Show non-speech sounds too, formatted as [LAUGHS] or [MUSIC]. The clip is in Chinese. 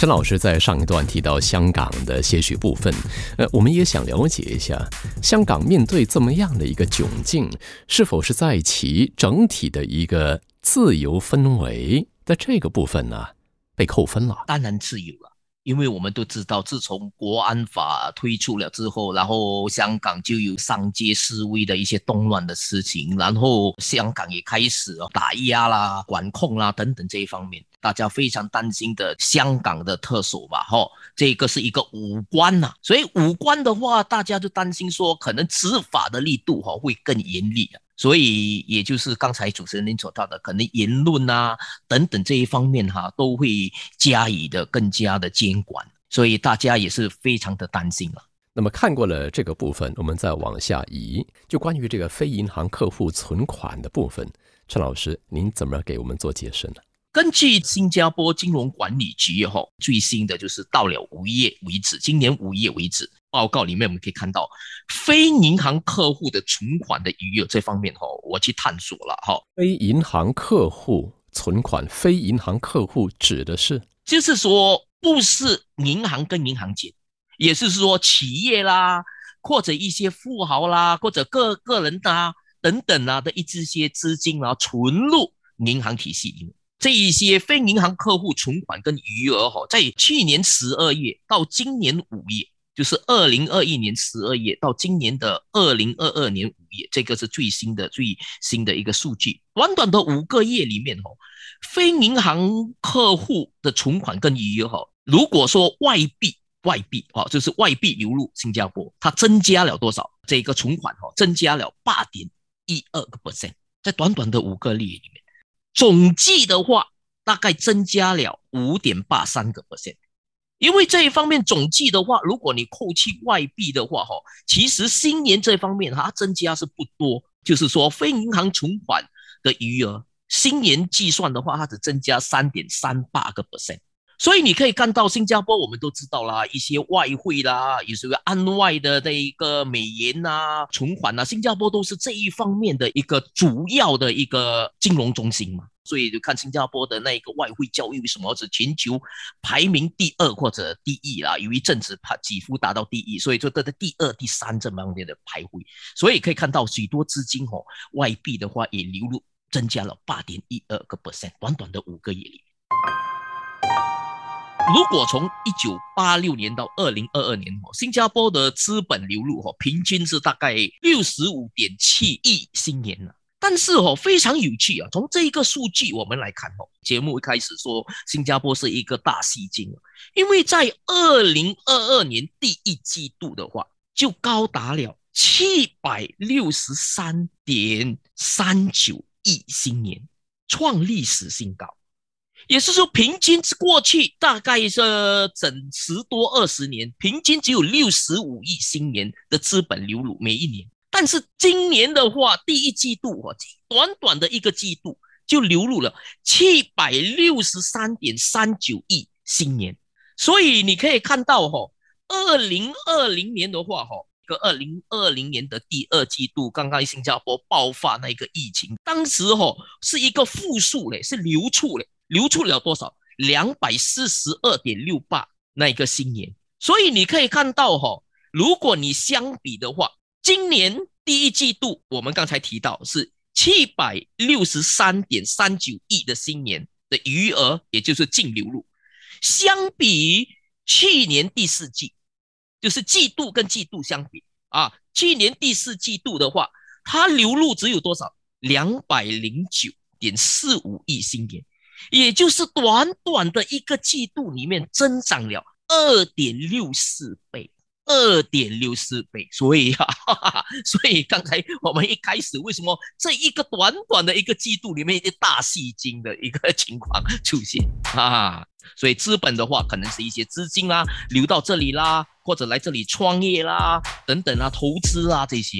陈老师在上一段提到香港的些许部分，呃，我们也想了解一下，香港面对这么样的一个窘境，是否是在其整体的一个自由氛围的这个部分呢被扣分了？当然自由了。因为我们都知道，自从国安法推出了之后，然后香港就有上街示威的一些动乱的事情，然后香港也开始打压啦、管控啦等等这一方面，大家非常担心的香港的特首吧，哈，这个是一个武官呐，所以武官的话，大家就担心说，可能执法的力度哈会更严厉啊。所以，也就是刚才主持人您所到的，可能言论啊等等这一方面哈，都会加以的更加的监管，所以大家也是非常的担心了。那么看过了这个部分，我们再往下移，就关于这个非银行客户存款的部分，陈老师，您怎么给我们做解释呢？根据新加坡金融管理局哈最新的就是到了五月为止，今年五月为止。报告里面我们可以看到，非银行客户的存款的余额这方面哈，我去探索了哈。非银行客户存款，非银行客户指的是，就是说不是银行跟银行间，也是说企业啦，或者一些富豪啦，或者个个人啊等等啊的一这些资金啊存入银行体系里面，这一些非银行客户存款跟余额哈，在去年十二月到今年五月。就是二零二一年十二月到今年的二零二二年五月，这个是最新的最新的一个数据。短短的五个月里面，哦，非银行客户的存款跟余额，哈，如果说外币外币，哈，就是外币流入新加坡，它增加了多少？这个存款，哈，增加了八点一二个 percent，在短短的五个月里面，总计的话，大概增加了五点八三个 percent。因为这一方面总计的话，如果你扣去外币的话，哈，其实新年这方面它增加是不多，就是说非银行存款的余额，新年计算的话，它只增加三点三八个 percent。所以你可以看到新加坡，我们都知道啦，一些外汇啦，有时候安外的这一个美元呐，存款呐，新加坡都是这一方面的一个主要的一个金融中心嘛。所以就看新加坡的那一个外汇交易为什么是全球排名第二或者第一啦？有一阵子它几乎达到第一，所以就得的第二、第三这方面的徘徊。所以可以看到许多资金哦，外币的话也流入增加了八点一二个 percent，短短的五个月里。如果从一九八六年到二零二二年哦，新加坡的资本流入哦，平均是大概六十五点七亿新年了。但是哦，非常有趣啊！从这一个数据我们来看哦，节目一开始说新加坡是一个大吸金，因为在二零二二年第一季度的话，就高达了七百六十三点三九亿新年，创历史新高。也是说，平均是过去大概是整十多二十年，平均只有六十五亿新年的资本流入每一年。但是今年的话，第一季度啊，短短的一个季度就流入了七百六十三点三九亿新年，所以你可以看到哈，二零二零年的话哈，个二零二零年的第二季度，刚刚新加坡爆发那个疫情，当时哈是一个负数嘞，是流出嘞，流出了多少？两百四十二点六八那一个新年，所以你可以看到哈，如果你相比的话。今年第一季度，我们刚才提到是七百六十三点三九亿的新年的余额，也就是净流入，相比去年第四季，就是季度跟季度相比啊，去年第四季度的话，它流入只有多少？两百零九点四五亿新年，也就是短短的一个季度里面增长了二点六四倍。二点六四倍，所以哈，[LAUGHS] 所以刚才我们一开始为什么这一个短短的一个季度里面一个大戏精的一个 [LAUGHS] 情况出现啊？所以资本的话，可能是一些资金啊流到这里啦，或者来这里创业啦等等啊，投资啊这些。